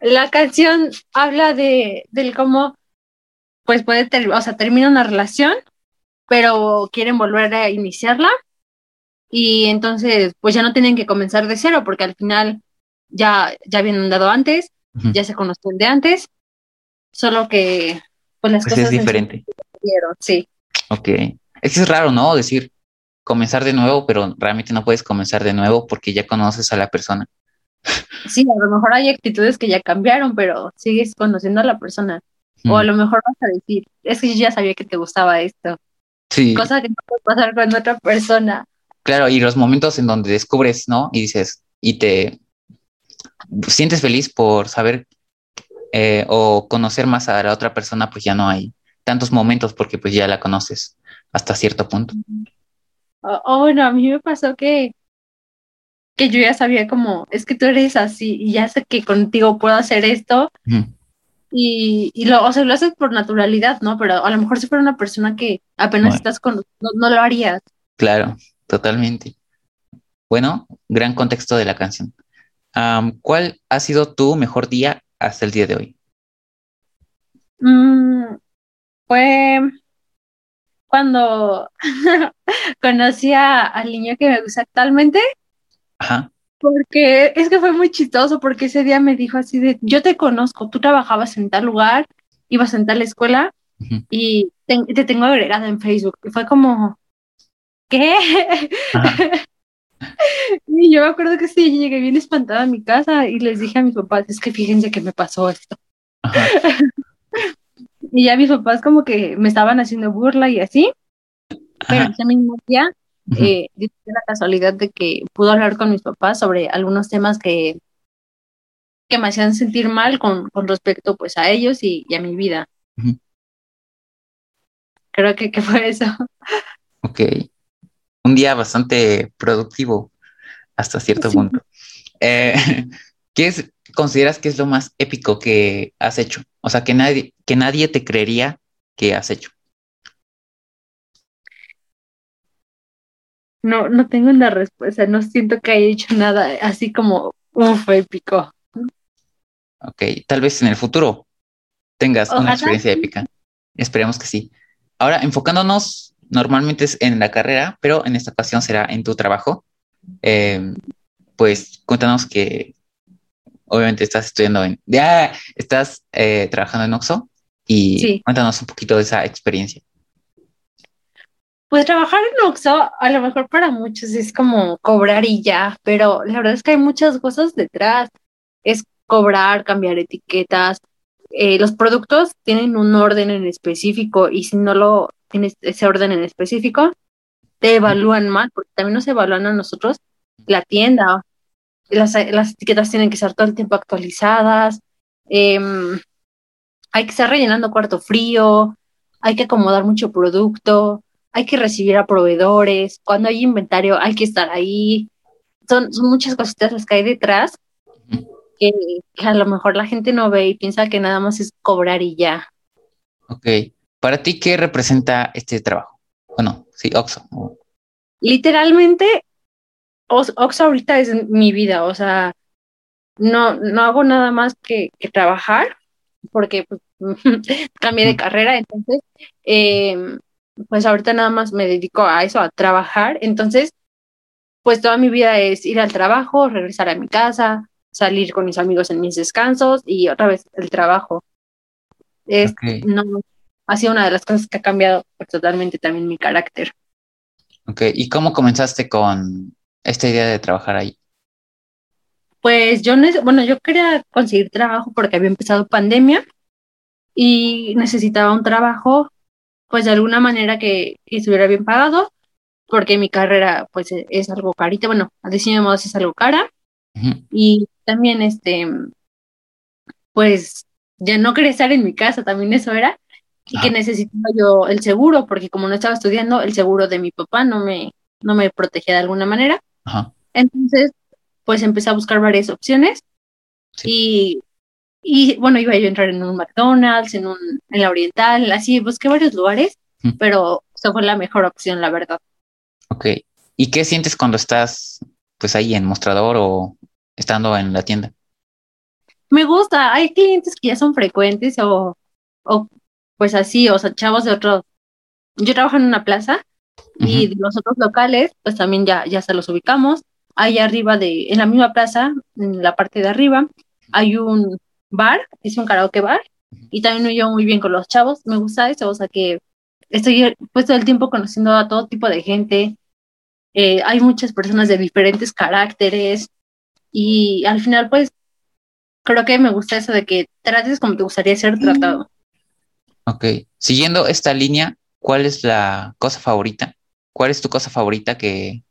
La canción habla de del cómo pues puede o sea, termina una relación, pero quieren volver a iniciarla y entonces pues ya no tienen que comenzar de cero porque al final ya ya habían andado antes, ya se conocen de antes, solo que pues las pues cosas es diferente. Sí. Ok. Es que es raro, ¿no? Decir, comenzar de nuevo, pero realmente no puedes comenzar de nuevo porque ya conoces a la persona. Sí, a lo mejor hay actitudes que ya cambiaron, pero sigues conociendo a la persona. O a mm. lo mejor vas a decir, es que yo ya sabía que te gustaba esto. Sí. Cosa que no puede pasar con otra persona. Claro, y los momentos en donde descubres, ¿no? Y dices, y te sientes feliz por saber eh, o conocer más a la otra persona, pues ya no hay tantos momentos porque pues ya la conoces hasta cierto punto. Oh, bueno, a mí me pasó que, que yo ya sabía como, es que tú eres así y ya sé que contigo puedo hacer esto. Y, y lo, o sea, lo haces por naturalidad, ¿no? Pero a lo mejor si fuera una persona que apenas estás con, no, lo harías. Claro, totalmente. Bueno, gran contexto de la canción. ¿Cuál ha sido tu mejor día hasta el día de hoy? Mm, fue cuando conocí al niño que me gusta actualmente. Ajá. Porque es que fue muy chistoso, porque ese día me dijo así de, yo te conozco, tú trabajabas en tal lugar, ibas en tal escuela y te, tengo agregada en Facebook. Y fue como, ¿qué? y yo me acuerdo que sí, llegué bien espantada a mi casa y les dije a mis papás, es que fíjense que me pasó esto. Y ya mis papás como que me estaban haciendo burla y así. Pero ese mismo día, eh, la casualidad de que pudo hablar con mis papás sobre algunos temas que, que me hacían sentir mal con, con respecto pues a ellos y, a mi vida. Creo que, que fue eso. Ok. Un día bastante productivo hasta cierto punto. Eh, ¿Qué es, consideras que es lo más épico que has hecho? O sea, que nadie, que nadie te creería que has hecho. No, no tengo una respuesta, no siento que haya hecho nada así como, uff, épico. Ok, tal vez en el futuro tengas una experiencia épica. Esperemos que sí. Ahora, enfocándonos normalmente es en la carrera, pero en esta ocasión será en tu trabajo. Eh, pues cuéntanos que obviamente estás estudiando en, ya estás eh, trabajando en Oxo y cuéntanos un poquito de esa experiencia. Pues trabajar en Oxo a lo mejor para muchos es como cobrar y ya, pero la verdad es que hay muchas cosas detrás. Es cobrar, cambiar etiquetas. Eh, los productos tienen un orden en específico y si no lo tienes ese orden en específico, te evalúan mal, porque también nos evalúan a nosotros la tienda las, etiquetas tienen que ser todo el tiempo actualizadas, em, hay que estar rellenando cuarto frío, hay que acomodar mucho producto, hay que recibir a proveedores, cuando hay inventario hay que estar ahí, son, muchas cositas las que hay detrás que, a lo mejor la gente no ve y piensa que nada más es cobrar y ya. Ok. ¿Para ti qué representa este trabajo? Bueno, sí, Oxo. Literalmente, Oxo ahorita es mi vida, o sea, no, no hago nada más que, trabajar, porque pues, cambié de carrera, entonces, em, pues ahorita nada más me dedico a eso, a trabajar, entonces, pues toda mi vida es ir al trabajo, regresar a mi casa, salir con mis amigos en mis descansos y otra vez el trabajo. Es, no, ha sido una de las cosas que ha cambiado pues, totalmente también mi carácter. Ok, ¿y cómo comenzaste con esta idea de trabajar ahí? Pues yo, bueno, yo quería conseguir trabajo porque había empezado pandemia y necesitaba un trabajo, pues de alguna manera que, estuviera bien pagado, porque mi carrera, pues es algo carita, bueno, a diseño de modas es algo cara, y también, este, pues ya no quería estar en mi casa, también eso era, y que necesitaba yo el seguro, porque como no estaba estudiando, el seguro de mi papá no me, no me protegía de alguna manera. Entonces, pues empecé a buscar varias opciones y, y, bueno, iba yo a entrar en un McDonald's, en, un, en la Oriental, así, busqué varios lugares, pero eso fue la mejor opción, la verdad. Ok. ¿Y qué sientes cuando estás pues ahí en mostrador o estando en la tienda? Me gusta, hay clientes que ya son frecuentes o, o pues así, o sea, chavos de otros. Yo trabajo en una plaza y los otros locales, pues también ya, ya se los ubicamos. Ahí arriba de, en la misma plaza, en la parte de arriba, hay un bar, es un karaoke bar, y también me llevo muy bien con los chavos. Me gusta eso, o sea que estoy pues todo el tiempo conociendo a todo tipo de gente. Eh, hay muchas personas de diferentes caracteres y al final pues creo que me gusta eso de que trates como te gustaría ser tratado. Ok, siguiendo esta línea, ¿cuál es la cosa favorita? ¿Cuál es tu cosa favorita que,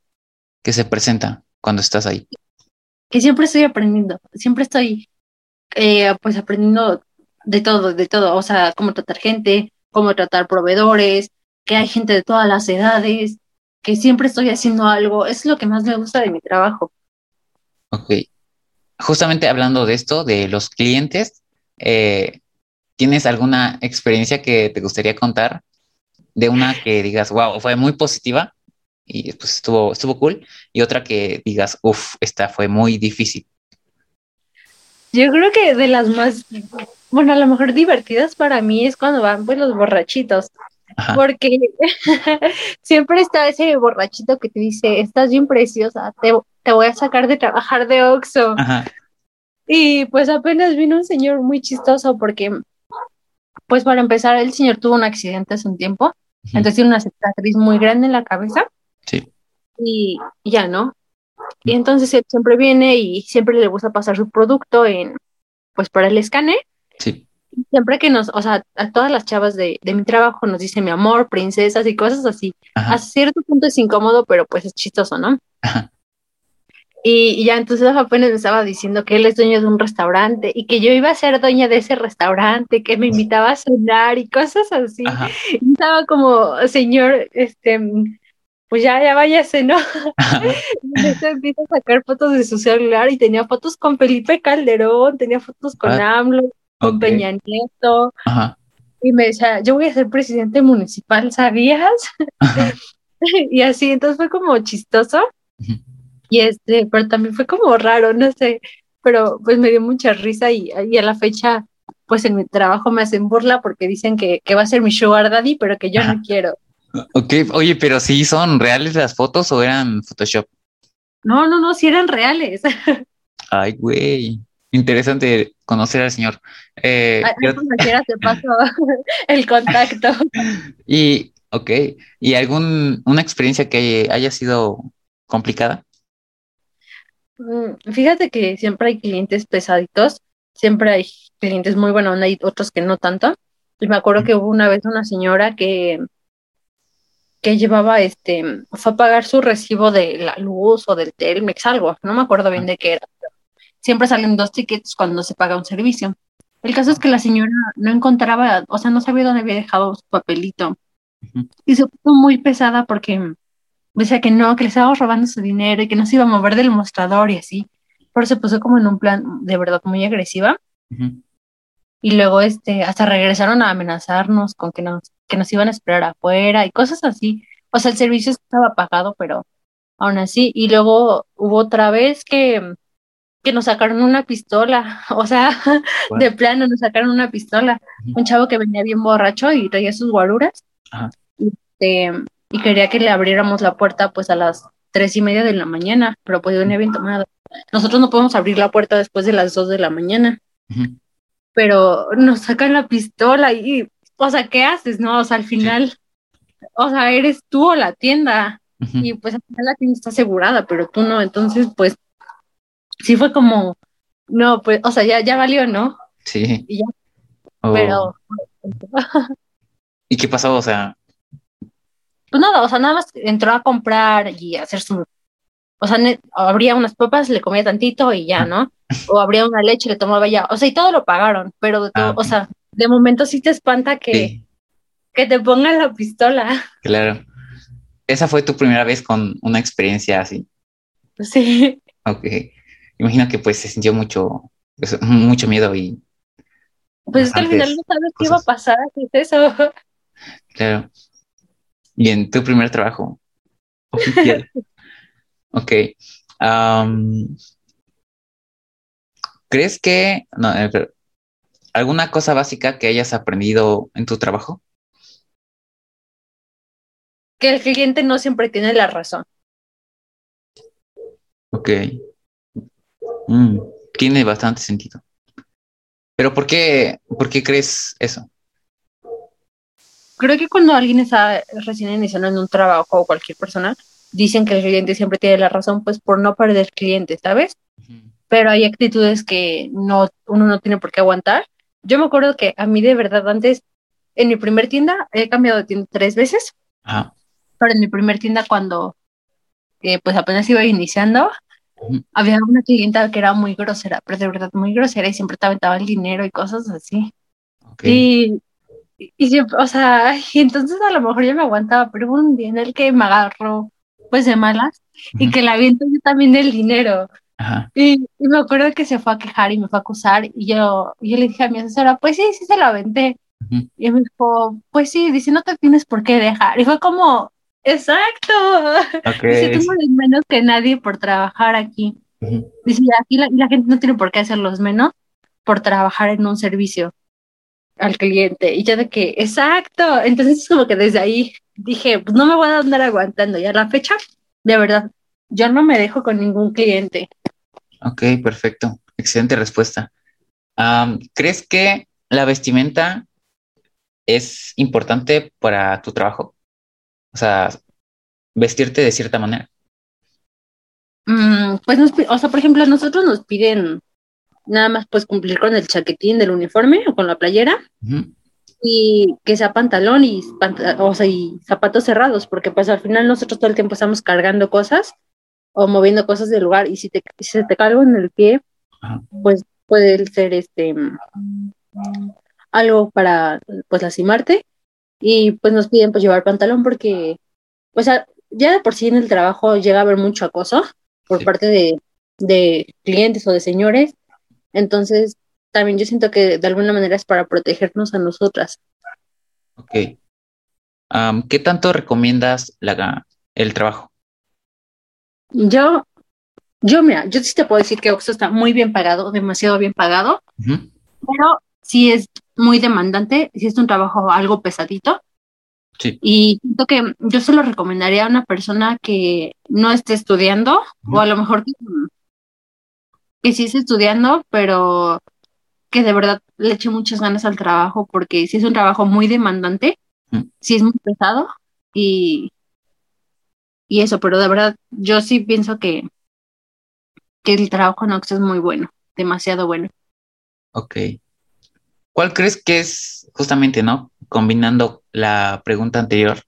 que se presenta cuando estás ahí? Que siempre estoy aprendiendo, siempre estoy eh, pues aprendiendo de todo, de todo, o sea, cómo tratar gente, cómo tratar proveedores, que hay gente de todas las edades, que siempre estoy haciendo algo, es lo que más me gusta de mi trabajo. Ok. Justamente hablando de esto, de los clientes, eh, ¿Tienes alguna experiencia que te gustaría contar de una que digas, wow, fue muy positiva y pues estuvo, estuvo cool? Y otra que digas, uff, esta fue muy difícil. Yo creo que de las más, bueno, a lo mejor divertidas para mí es cuando van pues los borrachitos. Porque siempre está ese borrachito que te dice, estás bien preciosa, te, te voy a sacar de trabajar de Oxxo. Y pues apenas vino un señor muy chistoso porque pues para empezar, el señor tuvo un accidente hace un tiempo, entonces tiene una cicatriz muy grande en la cabeza. Sí. Y, ya, ¿no? Y entonces él siempre viene y siempre le gusta pasar su producto en, pues para el escane. Sí. Siempre que nos, o sea, a todas las chavas de, de mi trabajo nos dice mi amor, princesas y cosas así. A cierto punto es incómodo, pero pues es chistoso, ¿no? Ajá. Y, ya entonces apenas me estaba diciendo que él es dueño de un restaurante y que yo iba a ser dueña de ese restaurante, que me invitaba a cenar y cosas así. Y estaba como, señor, este, pues ya, ya váyase, ¿no? y empieza a sacar fotos de su celular y tenía fotos con Felipe Calderón, tenía fotos con ah, AMLO, con Peña Nieto. Y me decía, yo voy a ser presidente municipal, ¿sabías? y así, entonces fue como chistoso. Y este, pero también fue como raro, no sé, pero pues me dio mucha risa y, y a la fecha, pues en mi trabajo me hacen burla porque dicen que, que va a ser mi sugar daddy, pero que yo no quiero. Ok, oye, pero sí son reales las fotos o eran Photoshop? No, no, no, sí eran reales. Ay, güey. Interesante conocer al señor. Eh, yo... te paso el contacto. Y, ok, ¿y algún, una experiencia que haya sido complicada? Mm, fíjate que siempre hay clientes pesaditos, siempre hay clientes muy buenos, hay otros que no tanto. Y me acuerdo que hubo una vez una señora que, que llevaba este, fue a pagar su recibo de la luz o del Telmex, algo, no me acuerdo bien de qué era. Siempre salen dos tickets cuando se paga un servicio. El caso es que la señora no encontraba, o sea, no sabía dónde había dejado su papelito. Y se puso muy pesada porque decía que no, que le estábamos robando su dinero y que no se iba a mover del mostrador y así. pero se puso como en un plan de verdad muy agresiva. Y luego este, hasta regresaron a amenazarnos con que nos, que nos iban a esperar afuera y cosas así. O sea, el servicio estaba pagado, pero aún así. Y luego hubo otra vez que, que nos sacaron una pistola. O sea, Bueno. de plano nos sacaron una pistola. Un chavo que venía bien borracho y traía sus guaruras. Ajá. Este, y quería que le abriéramos la puerta pues a las tres y media de la mañana, pero pues venía bien tomado. Nosotros no podemos abrir la puerta después de las dos de la mañana Ujú. pero nos sacan la pistola y, o sea, ¿qué haces? No, o sea, al final, o sea, eres tú o la tienda y pues al final la tienda está asegurada, pero tú no, entonces pues sí fue como, no, pues, o sea, ya, ya valió, ¿no? Sí. Y ya. Oh. Pero, ¿Y qué pasó? O sea, pues nada, o sea, nada más entró a comprar y a hacer su, o sea, ne- abría unas papas, le comía tantito y ya, ¿no? O abría una leche, le tomaba ya, o sea, y todo lo pagaron, pero de todo, Ah, o sea, de momento sí te espanta que, sí, que te pongan la pistola. claro. Esa fue tu primera vez con una experiencia así. Sí. Ok. Imagino que pues se sintió mucho, pues, mucho miedo y Pues es que al final no sabes qué iba a pasar, ¿qué es eso? claro. Y en tu primer trabajo oficial. Ok. ¿crees que no, pero, alguna cosa básica que hayas aprendido en tu trabajo? Que el cliente no siempre tiene la razón. Ok. Mm, tiene bastante sentido. Pero ¿por qué, por qué crees eso? Creo que cuando alguien está recién iniciando en un trabajo o cualquier persona, dicen que el cliente siempre tiene la razón, pues por no perder clientes, ¿sabes? Pero hay actitudes que no, uno no tiene por qué aguantar. Yo me acuerdo que a mí de verdad antes, en mi primer tienda, he cambiado de tienda tres veces, Ajá. pero en mi primer tienda cuando eh, pues apenas iba iniciando, había una clienta que era muy grosera, pero de verdad muy grosera y siempre te aventaba el dinero y cosas así. Ok. Y, y siempre, o sea, y entonces a lo mejor yo me aguantaba, pero hubo un día en el que me agarró pues de malas y Ujú. que la aviento yo también del dinero. Ajá. Y, y me acuerdo que se fue a quejar y me fue a acusar y yo, yo le dije a mi asesora, pues sí, sí se lo aventé. Y me dijo, pues sí, dice, no te tienes por qué dejar. Y fue como, exacto. Ok. Dice, tú eres menos que nadie por trabajar aquí. Ujú. Dice, aquí la, la gente no tiene por qué hacerlos menos por trabajar en un servicio al cliente. Y yo de que, exacto. Entonces es como que desde ahí dije, pues no me voy a andar aguantando. Y a la fecha, de verdad, yo no me dejo con ningún cliente. Ok, perfecto. Excelente respuesta. Am, ¿crees que la vestimenta es importante para tu trabajo? O sea, vestirte de cierta manera. Mm, pues, nos o sea, por ejemplo, a nosotros nos piden nada más pues cumplir con el chaquetín del uniforme o con la playera y que sea pantalón y, panta- o sea, y zapatos cerrados, porque pues al final nosotros todo el tiempo estamos cargando cosas o moviendo cosas del lugar y si te, si se te carga en el pie, Ajá. pues puede ser este algo para pues lastimarte y pues nos piden pues llevar pantalón porque pues a- ya de por sí en el trabajo llega a haber mucho acoso por Sí. parte de, de clientes o de señores, entonces también yo siento que de alguna manera es para protegernos a nosotras. Ok. ¿qué tanto recomiendas la, el trabajo? Yo, yo mira, yo sí te puedo decir que Oxxo está muy bien pagado, demasiado bien pagado, pero sí es muy demandante, sí es un trabajo algo pesadito. Sí. Y siento que yo se lo recomendaría a una persona que no esté estudiando, o a lo mejor que, que sí esté estudiando, pero que de verdad le eche muchas ganas al trabajo, porque sí es un trabajo muy demandante, Ujú. sí es muy pesado, y, y eso, pero de verdad, yo sí pienso que, que el trabajo en Oxxo es muy bueno, demasiado bueno. Ok. ¿Cuál crees que es justamente, ¿no? Combinando la pregunta anterior,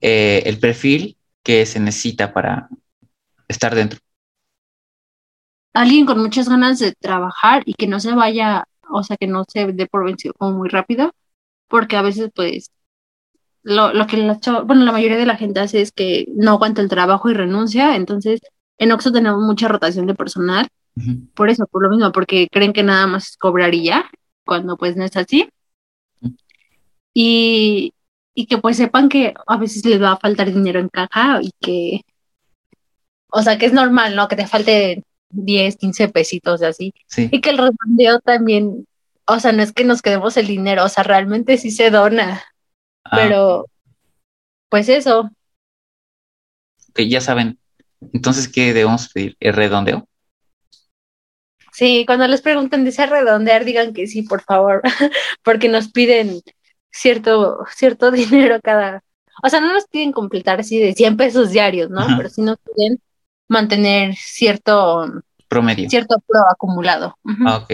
eh, el perfil que se necesita para estar dentro? alguien con muchas ganas de trabajar y que no se vaya, o sea, que no se dé por vencido como muy rápido, porque a veces, pues, lo, lo que la, chava- bueno, la mayoría de la gente hace es que no aguanta el trabajo y renuncia, entonces en Oxxo tenemos mucha rotación de personal por eso, por lo mismo, porque creen que nada más es cobrar y ya, cuando pues no es así. Y, y que pues sepan que a veces les va a faltar dinero en caja y que, o sea, que es normal, ¿no? Que te falte 10, 15 pesitos así. Sí. Y que el redondeo también, o sea, no es que nos quedemos el dinero, o sea, realmente sí se dona, Ah, pero pues eso, ok, ya saben. Entonces, ¿qué debemos pedir? ¿El redondeo? sí, cuando les pregunten, ¿dice redondear? Digan que sí, por favor, porque nos piden cierto, cierto dinero cada, o sea, no nos piden completar así de 100 pesos diarios, ¿no? Ajá. Pero sí nos piden mantener cierto, Promedio. cierto pro acumulado. Ah, ok.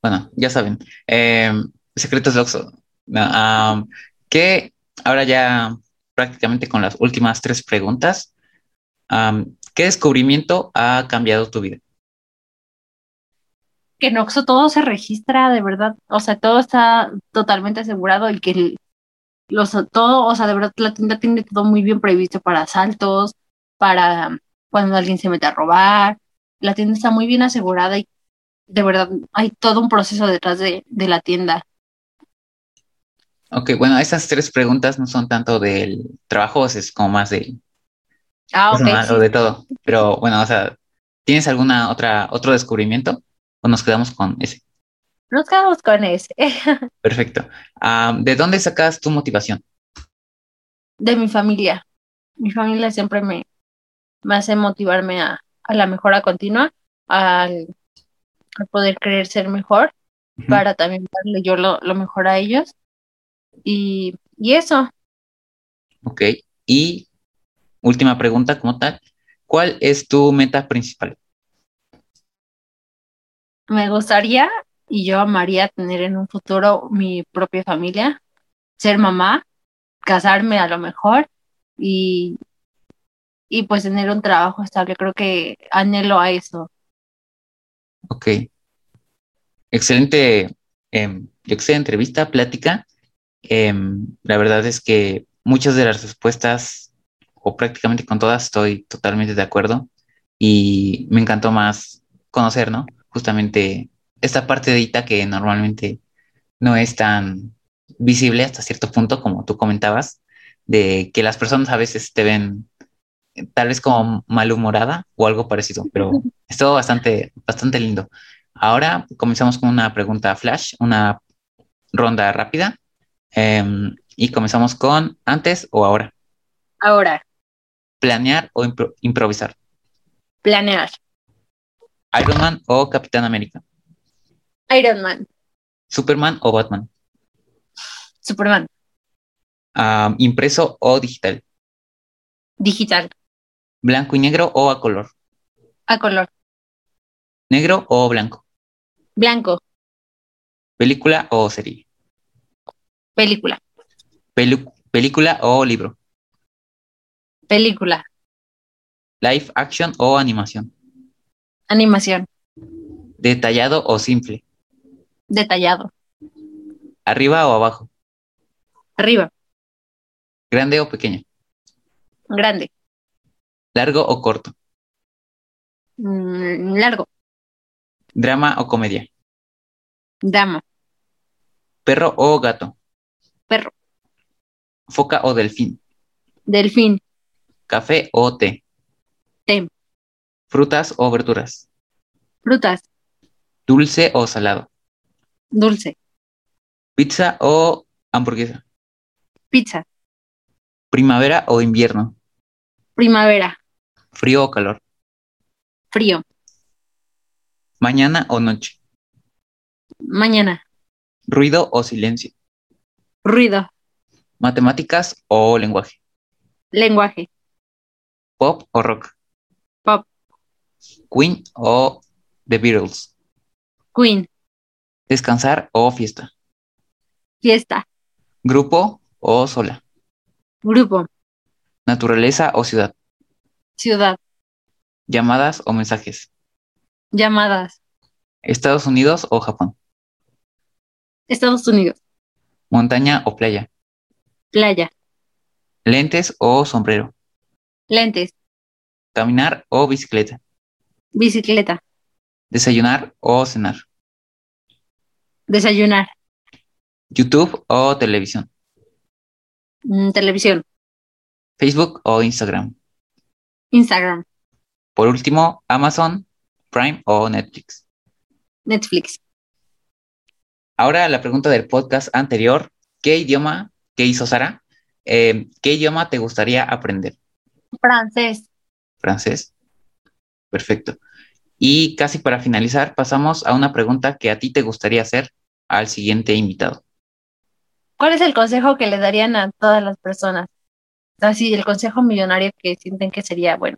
Bueno, ya saben. Em, secretos de Oxxo. No, am, que ahora ya prácticamente con las últimas tres preguntas. am, ¿qué descubrimiento ha cambiado tu vida? que en Oxxo todo se registra de verdad, o sea, todo está totalmente asegurado y que los, todo, o sea, de verdad la tienda tiene todo muy bien previsto para asaltos, para cuando alguien se mete a robar, la tienda está muy bien asegurada y de verdad hay todo un proceso detrás de, de la tienda. Ok, bueno, esas tres preguntas no son tanto del trabajo, es como más de Ah, ok, sí. de todo. Pero bueno, o sea, ¿tienes alguna otra otro descubrimiento? ¿O nos quedamos con ese? Nos quedamos con ese. Perfecto. Am, ¿de dónde sacas tu motivación? de mi familia. Mi familia siempre me, me hace motivarme a, a la mejora continua, al, al poder querer ser mejor, para también darle yo lo, lo mejor a ellos. Y, y eso, Ok. Y última pregunta como tal. ¿Cuál es tu meta principal? me gustaría y yo amaría tener en un futuro mi propia familia, ser mamá, casarme a lo mejor y, y pues tener un trabajo estable. Creo que anhelo a eso. Ok. Excelente, em, excelente entrevista, plática. Em, la verdad es que muchas de las respuestas, o prácticamente con todas, estoy totalmente de acuerdo. Y me encantó más conocer, ¿no? Justamente esta parte de Ita que normalmente no es tan visible hasta cierto punto, como tú comentabas, de que las personas a veces te ven eh, tal vez como malhumorada o algo parecido, pero estuvo bastante, bastante lindo. Ahora comenzamos con una pregunta flash, una ronda rápida. Em, y comenzamos con antes o ahora. Ahora, Planear o impro- improvisar. planear. Iron Man o Capitán América. Iron Man, Superman o Batman. Superman, impreso o digital. digital, Blanco y negro o a color. a color, Negro o blanco. blanco, Película o serie. Película, Pelu- película o libro. película, Live action o animación. animación, Detallado o simple. detallado, Arriba o abajo. arriba, Grande o pequeño. grande, Largo o corto. mm, largo, Drama o comedia. dama, Perro o gato. Perro, Foca o delfín. delfín, Café o té. té, Frutas o verduras. frutas, Dulce o salado. dulce, Pizza o hamburguesa. pizza, Primavera o invierno. primavera, Frío o calor. frío, Mañana o noche. mañana, Ruido o silencio. Ruido, Matemáticas o lenguaje. lenguaje, Pop o rock. pop, Queen o The Beatles. queen, Descansar o fiesta. fiesta, Grupo o sola. grupo, Naturaleza o ciudad. ciudad, Llamadas o mensajes. llamadas, Estados Unidos o Japón. Estados Unidos, Montaña o playa. playa, Lentes o sombrero. lentes, Caminar o bicicleta. bicicleta, ¿Desayunar o cenar? Desayunar. ¿YouTube o televisión? Mm, televisión. ¿Facebook o Instagram? Instagram. Por último, Amazon, Prime o Netflix. Netflix. Ahora la pregunta del podcast anterior, ¿qué idioma, qué hizo Sara? Eh, ¿Qué idioma te gustaría aprender? Francés. Francés. Perfecto. Y casi para finalizar, pasamos a una pregunta que a ti te gustaría hacer al siguiente invitado. ¿Cuál es el consejo que le darían a todas las personas? Así, el consejo millonario que sienten que sería bueno.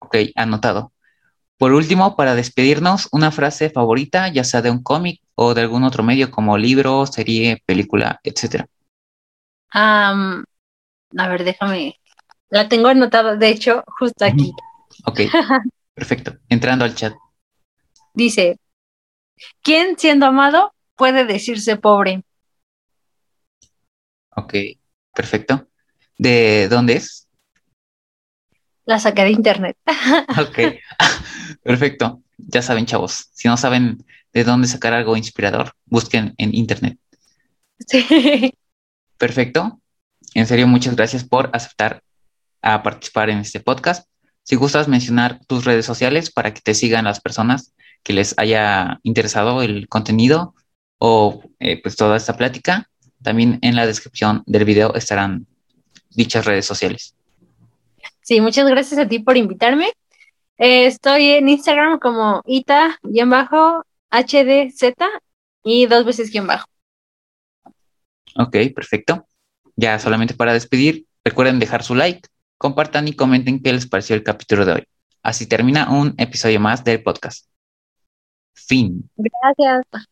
Ok, anotado. Por último, para despedirnos, una frase favorita, ya sea de un cómic o de algún otro medio como libro, serie, película, etcétera. a ver, déjame. La tengo anotada, de hecho, justo aquí. Ok, perfecto. Entrando al chat. Dice, ¿quién siendo amado puede decirse pobre? Ok, perfecto. ¿De dónde es? La saqué de internet. Ok, perfecto. Ya saben, chavos, si no saben de dónde sacar algo inspirador, busquen en internet. Sí. Perfecto. En serio, muchas gracias por aceptar a participar en este podcast. Si gustas mencionar tus redes sociales para que te sigan las personas que les haya interesado el contenido o eh, pues toda esta plática, también en la descripción del video estarán dichas redes sociales. Sí, muchas gracias a ti por invitarme. Eh, estoy en Instagram como ita-hdz y dos veces guion bajo. Ok, perfecto. Ya solamente para despedir, recuerden dejar su like, compartan y comenten qué les pareció el capítulo de hoy. Así termina un episodio más del podcast. Fin. Gracias.